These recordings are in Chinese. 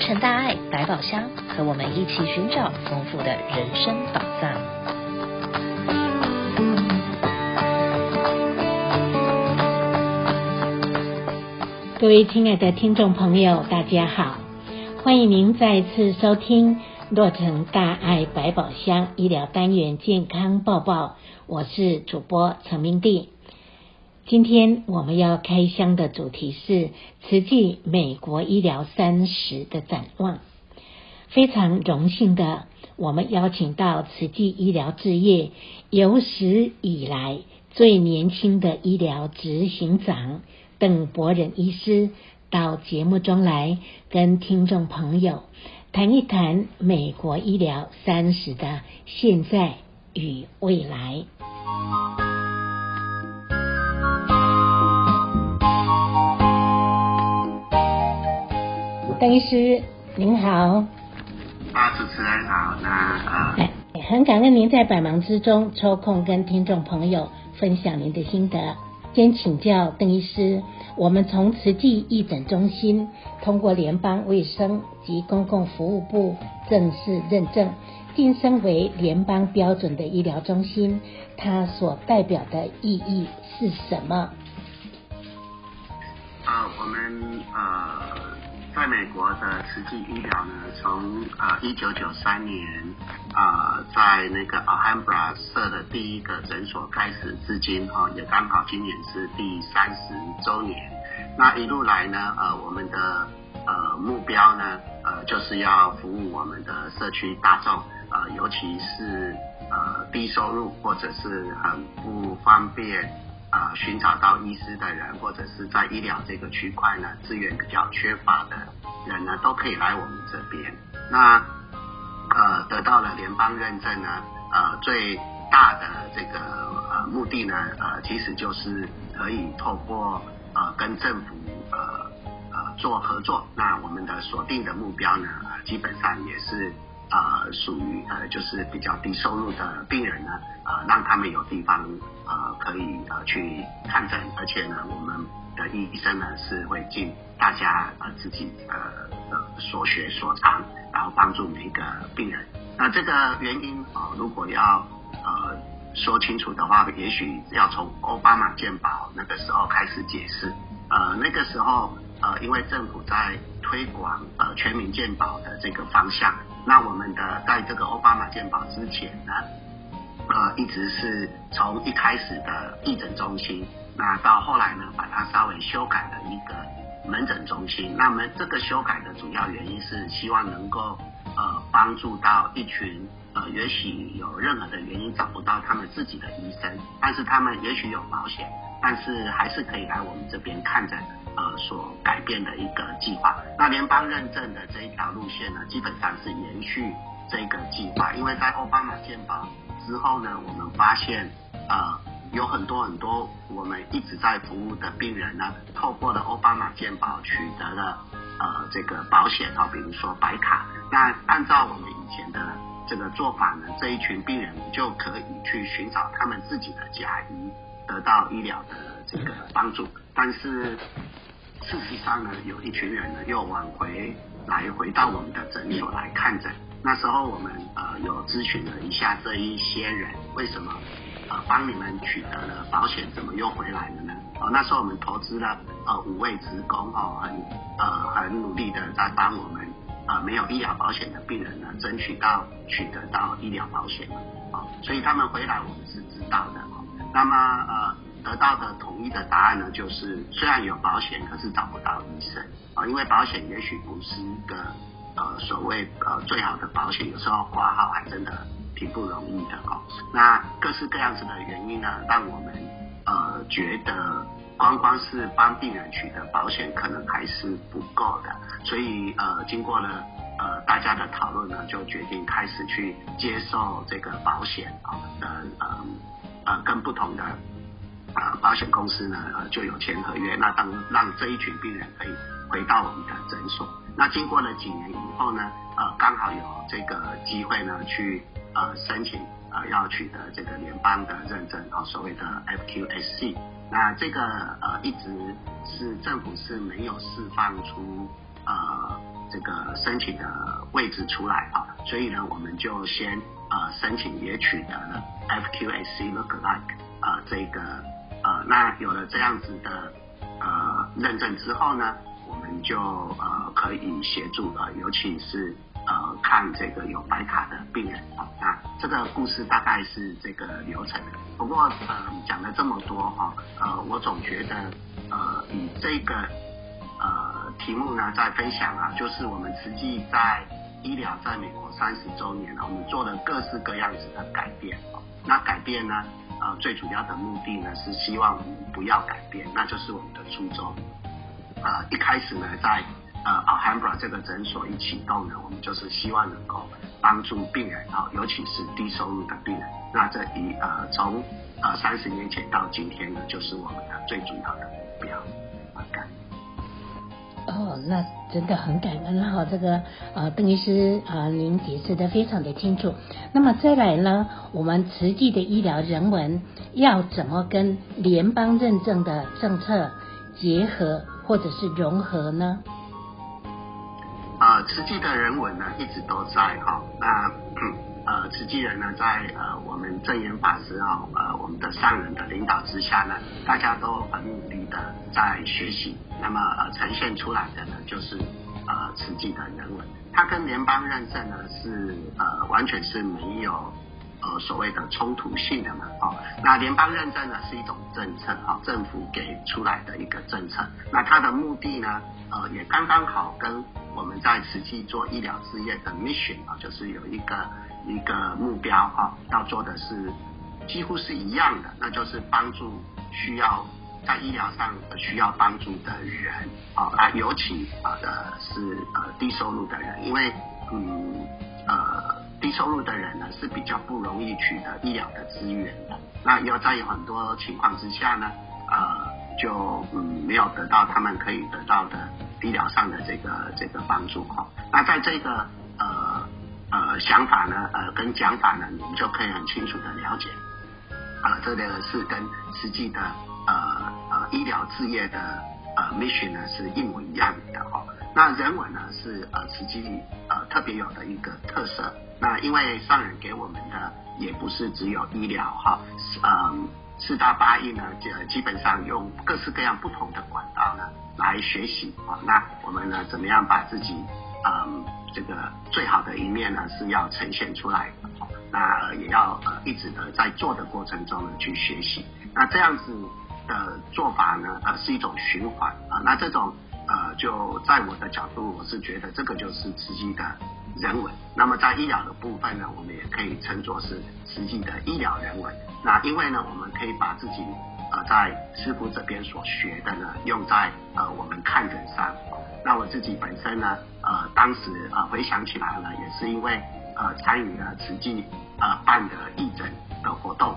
成大爱百宝箱，和我们一起寻找丰富的人生宝藏。各位亲爱的听众朋友，大家好，欢迎您再次收听洛成大爱百宝箱医疗单元健康报报，我是主播陈明娣。今天我们要开箱的主题是慈济美国医疗三十的展望。非常荣幸的，我们邀请到慈济医疗志业有史以来最年轻的医疗执行长邓柏仁医师到节目中来，跟听众朋友谈一谈美国医疗三十的现在与未来。邓医师您好，啊，主持人好，那呃，很感恩您在百忙之中抽空跟听众朋友分享您的心得。先请教邓医师，我们从慈济义诊中心通过联邦卫生及公共服务部正式认证，晋升为联邦标准的医疗中心，它所代表的意义是什么？啊、呃，我们呃。在美国的慈济医疗呢，从呃一九九三年啊、呃，在那个 Alhambra 设的第一个诊所开始至今哈、哦，也刚好今年是第三十周年。那一路来呢，呃，我们的呃目标呢，呃，就是要服务我们的社区大众，呃，尤其是呃低收入或者是很不方便。啊、呃，寻找到医师的人，或者是在医疗这个区块呢，资源比较缺乏的人呢，都可以来我们这边。那呃，得到了联邦认证呢，呃，最大的这个呃目的呢，呃，其实就是可以透过呃跟政府呃呃做合作。那我们的锁定的目标呢，基本上也是。呃，属于呃，就是比较低收入的病人呢，呃，让他们有地方呃可以呃去看诊，而且呢，我们的医生呢是会尽大家呃自己呃的所学所长，然后帮助每一个病人。那这个原因啊、如果要呃说清楚的话，也许要从奥巴马健保那个时候开始解释。呃，那个时候呃，因为政府在推广呃全民健保的这个方向。那我们的在这个欧巴马健保之前呢，呃，一直是从一开始的义诊中心，那到后来呢，把它稍微修改了一个门诊中心。那么这个修改的主要原因是希望能够呃帮助到一群呃也许有任何的原因找不到他们自己的医生，但是他们也许有保险，但是还是可以来我们这边看诊的。呃，所改变的一个计划。那联邦认证的这一条路线呢，基本上是延续这个计划。因为在奥巴马健保之后呢，我们发现呃有很多很多我们一直在服务的病人呢，透过了奥巴马健保取得了呃这个保险啊，比如说白卡。那按照我们以前的这个做法呢，这一群病人就可以去寻找他们自己的家医，得到医疗的这个帮助。但是事实上呢，有一群人呢又往回来回到我们的诊所来看诊。那时候我们呃有咨询了一下这一些人，为什么呃帮你们取得了保险，怎么又回来了呢？哦，那时候我们投资了呃五位职工哦，很呃很努力的在帮我们呃没有医疗保险的病人呢争取到取得到医疗保险哦，所以他们回来我们是知道的。那么呃。得到的统一的答案呢，就是虽然有保险，可是找不到医生啊，因为保险也许不是一个呃所谓呃最好的保险，有时候挂号还真的挺不容易的哦。那各式各样子的原因呢，让我们呃觉得光光是帮病人取得保险，可能还是不够的，所以呃经过了呃大家的讨论呢，就决定开始去接受这个保险啊的呃呃跟不同的。呃，保险公司呢，呃，就有签合约，那当让这一群病人可以回到我们的诊所。那经过了几年以后呢，呃，刚好有这个机会呢，去呃申请呃要取得这个联邦的认证，啊、呃，所谓的 FQSC。那这个呃一直是政府是没有释放出呃这个申请的位置出来啊，所以呢，我们就先呃申请也取得了 FQAC Lookalike 呃这个那有了这样子的呃认证之后呢，我们就呃可以协助呃尤其是呃看这个有白卡的病人啊，那这个故事大概是这个流程。不过呃讲了这么多哈，呃我总觉得呃以这个。呃，题目呢在分享啊，就是我们慈济在医疗在美国三十周年了，我们做了各式各样子的改变。那改变呢，呃，最主要的目的呢是希望不要改变，那就是我们的初衷。呃，一开始呢，在呃 Alhambra 这个诊所一启动呢，我们就是希望能够帮助病人啊，尤其是低收入的病人。那这一呃从呃三十年前到今天呢，就是我们的最主要的目标。哦，那真的很感恩哈，这个呃，邓医师啊，您解释的非常的清楚。那么再来呢，我们慈济的医疗人文要怎么跟联邦认证的政策结合或者是融合呢？呃，慈济的人文呢一直都在哈，那，呃慈济人呢在呃我们证严法师哈呃我们的上人的领导之下呢，大家都很努力的在学习。那么呃呈现出来的呢，就是呃慈济的人文，它跟联邦认证呢是呃完全是没有呃所谓的冲突性的嘛，哦，那联邦认证呢是一种政策啊、哦，政府给出来的一个政策，那它的目的呢，呃也刚刚好跟我们在慈济做医疗事业的 mission 啊、哦，就是有一个一个目标哈、哦，要做的是几乎是一样的，那就是帮助需要。在医疗上需要帮助的人啊，尤其啊的是呃低收入的人，因为嗯呃低收入的人呢是比较不容易取得医疗的资源的，那要在有很多情况之下呢，呃就嗯没有得到他们可以得到的医疗上的这个这个帮助哈。那在这个呃想法呢呃跟讲法呢，你们就可以很清楚的了解，啊，这个是跟实际的。呃呃，医疗事业的呃 mission 呢是一模一样的哈。那人文呢是呃实际呃特别有的一个特色。那因为上人给我们的也不是只有医疗哈，嗯四大八义呢就基本上用各式各样不同的管道呢来学习啊。那我们呢怎么样把自己嗯这个最好的一面呢是要呈现出来的。那也要呃一直的在做的过程中呢去学习。那这样子。的做法呢，呃，是一种循环啊、那这种呃，就在我的角度，我是觉得这个就是实际的人文。那么在医疗的部分呢，我们也可以称作是实际的医疗人文。那因为呢，我们可以把自己呃在师傅这边所学的呢，用在呃我们看诊上。那我自己本身呢，呃，当时呃回想起来呢，也是因为呃参与了慈济呃办的义诊的活动。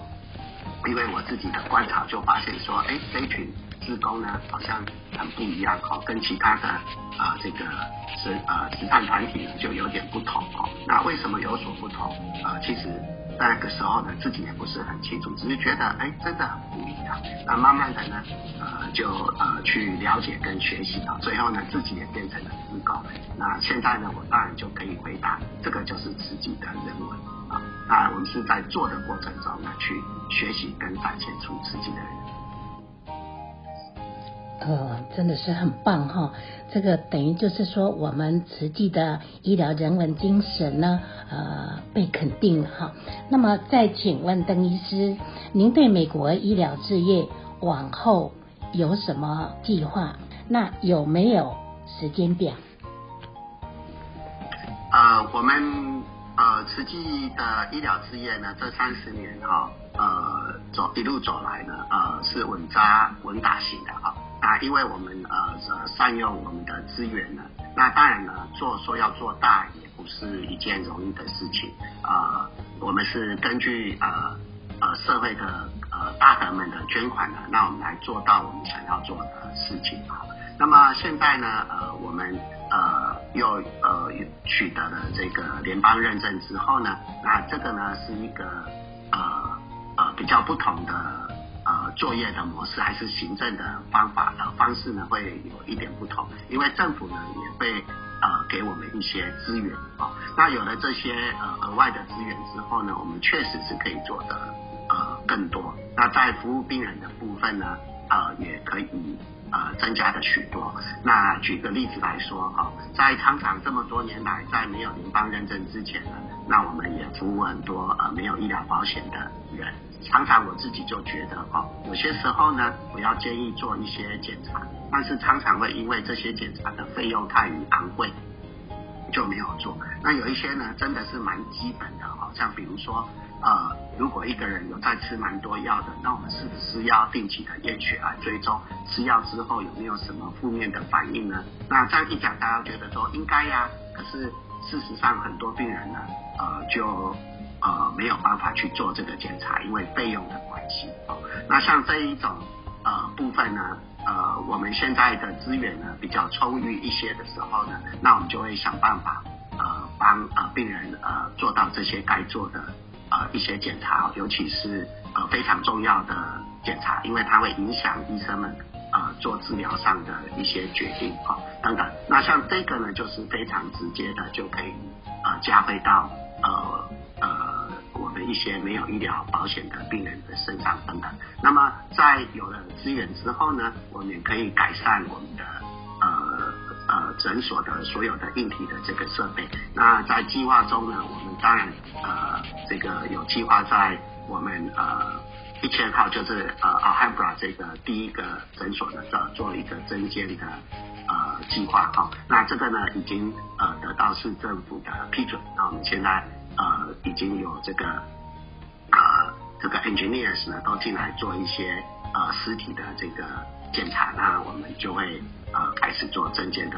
因为我自己的观察就发现说，哎，这群职工呢，好像很不一样哈，跟其他的啊、呃、这个是呃慈善团体就有点不同哦。那为什么有所不同？呃，其实那个时候呢，自己也不是很清楚，只是觉得哎，真的很不一样。那慢慢的呢，呃，就呃去了解跟学习啊，最后呢，自己也变成了志工。那现在呢，我当然就可以回答，这个就是自己的人文。啊，我们是在做的过程中呢，去学习跟展现出自己的人。呃，真的是很棒哈！这个等于就是说，我们慈济的医疗人文精神呢，呃，被肯定了哈。那么，再请问邓医师，您对美国医疗事业往后有什么计划？那有没有时间表？呃，我们。呃，慈济的医疗事业呢，这三十年哈，呃，走一路走来呢，呃，是稳扎稳打型的哈。啊因为我们呃善用我们的资源呢，那当然呢，做说要做大也不是一件容易的事情啊，呃。我们是根据呃呃社会的呃大德们的捐款呢，那我们来做到我们想要做的事情啊。那么现在呢，呃，我们。呃，又呃取得了这个联邦认证之后呢，那这个呢是一个呃呃比较不同的作业的模式，还是行政的方法的方式呢会有一点不同，因为政府呢也会呃给我们一些资源啊、哦。那有了这些呃额外的资源之后呢，我们确实是可以做的呃更多。那在服务病人的部分呢，呃也可以。呃，增加的许多。那举个例子来说，哈、哦，在康常这么多年来，在没有联邦认证之前呢，那我们也服务很多呃没有医疗保险的人。常常我自己就觉得，哦，有些时候呢，我要建议做一些检查，但是常常会因为这些检查的费用太于昂贵，就没有做。那有一些呢，真的是蛮基本的，好像比如说。呃，如果一个人有在吃蛮多药的，那我们是不是要定期的验血来追踪吃药之后有没有什么负面的反应呢？那这样一讲，大家觉得说应该呀，可是事实上很多病人呢，呃，就呃没有办法去做这个检查，因为费用的关系。哦，那像这一种呃部分呢，呃，我们现在的资源呢比较充裕一些的时候呢，那我们就会想办法呃帮呃病人呃做到这些该做的。呃，一些检查，尤其是呃非常重要的检查，因为它会影响医生们呃做治疗上的一些决定啊、等等。那像这个呢，就是非常直接的，就可以呃加回到呃呃我们一些没有医疗保险的病人的身上等等。那么在有了资源之后呢，我们也可以改善我们的呃。呃，诊所的所有的硬体的这个设备，那在计划中呢，我们当然呃，这个有计划在我们呃一千号就是呃 Alhambra 这个第一个诊所呢，做做一个增建的计划哈。那这个呢，已经呃得到市政府的批准，那我们现在呃已经有这个呃这个 engineers 呢都进来做一些呃实体的这个检查，那我们就会。呃，开始做证件的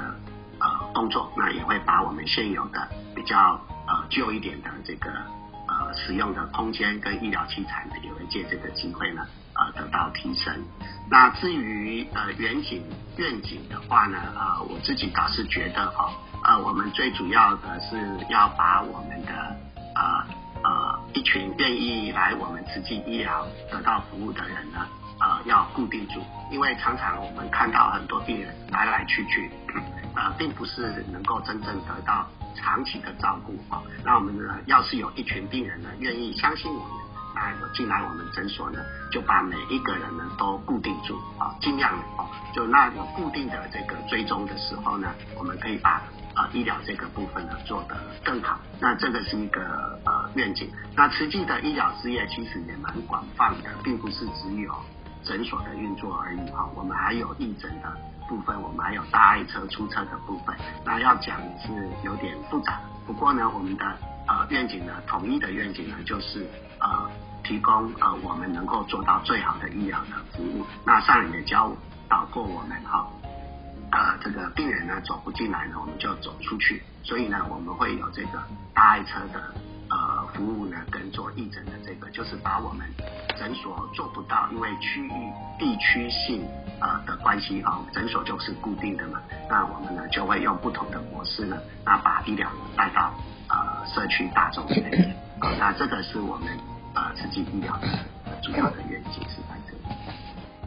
呃工作，那也会把我们现有的比较呃旧一点的这个呃使用的空间跟医疗器材呢，也会借这个机会呢得到提升。那至于呃远景愿景的话呢，呃我自己倒是觉得哈，呃我们最主要的是要把我们的呃呃一群愿意来我们慈济医疗得到服务的人呢。呃，要固定住，因为常常我们看到很多病人来来去去，呃，并不是能够真正得到长期的照顾啊。那我们呢，要是有一群病人呢，愿意相信我们，进来我们诊所呢，就把每一个人呢都固定住啊，尽量哦，就那有固定的这个追踪的时候呢，我们可以把呃医疗这个部分呢做得更好。那这个是一个呃愿景。那实际的医疗事业其实也蛮广泛的，并不是只有。诊所的运作而已哈，我们还有义诊的部分，我们还有大爱车出车的部分。那要讲是有点复杂，不过呢，我们的呃愿景呢，统一的愿景呢，就是呃提供呃我们能够做到最好的医疗的服务。那上人也教导过我们哈，呃这个病人呢走不进来呢，我们就走出去。所以呢，我们会有这个大爱车的。呃，服务呢，跟做义诊的这个，就是把我们诊所做不到，因为区域地区性呃的关系啊，诊所就是固定的嘛，那我们呢就会用不同的模式呢，那把医疗带到呃社区大众里面，啊，那这个是我们啊，曾经医疗的主要的原因是在这里。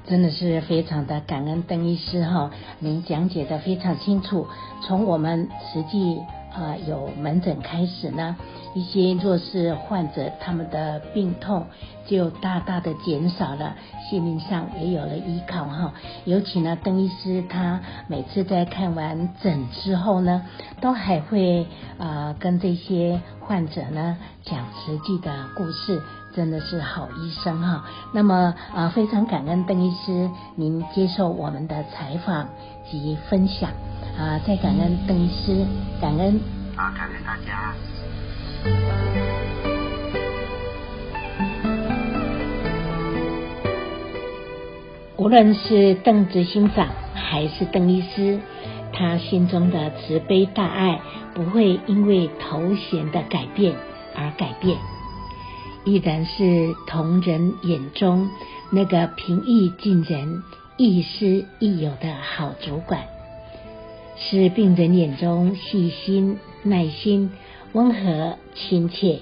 真的是非常的感恩邓医师哈，您讲解的非常清楚，从我们实际啊有门诊开始呢。一些弱势患者，他们的病痛就大大的减少了，心灵上也有了依靠哈。尤其呢，邓医师他每次在看完诊之后呢，都还会啊、跟这些患者呢讲实际的故事，真的是好医生哈。那么啊、非常感恩邓医师您接受我们的采访及分享啊、呃，再感恩邓医师，感恩啊，感恩大家。无论是邓执行长还是邓医师，他心中的慈悲大爱不会因为头衔的改变而改变，依然是同仁眼中那个平易近人、亦师亦友的好主管，是病人眼中细心、耐心。温和亲切，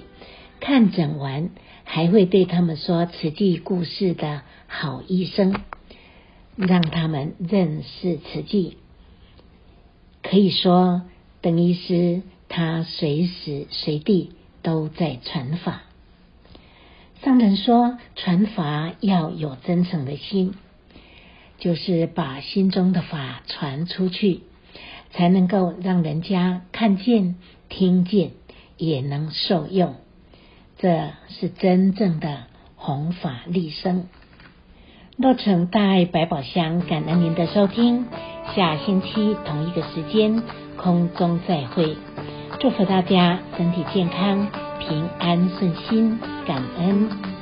看诊完还会对他们说慈济故事的好医生，让他们认识慈济。可以说，邓医师他随时随地都在传法。上人说，传法要有真诚的心，就是把心中的法传出去，才能够让人家看见、听见，也能受用。这是真正的弘法利生。洛城大爱百宝箱，感恩您的收听，下星期同一个时间空中再会。祝福大家身体健康、平安顺心，感恩。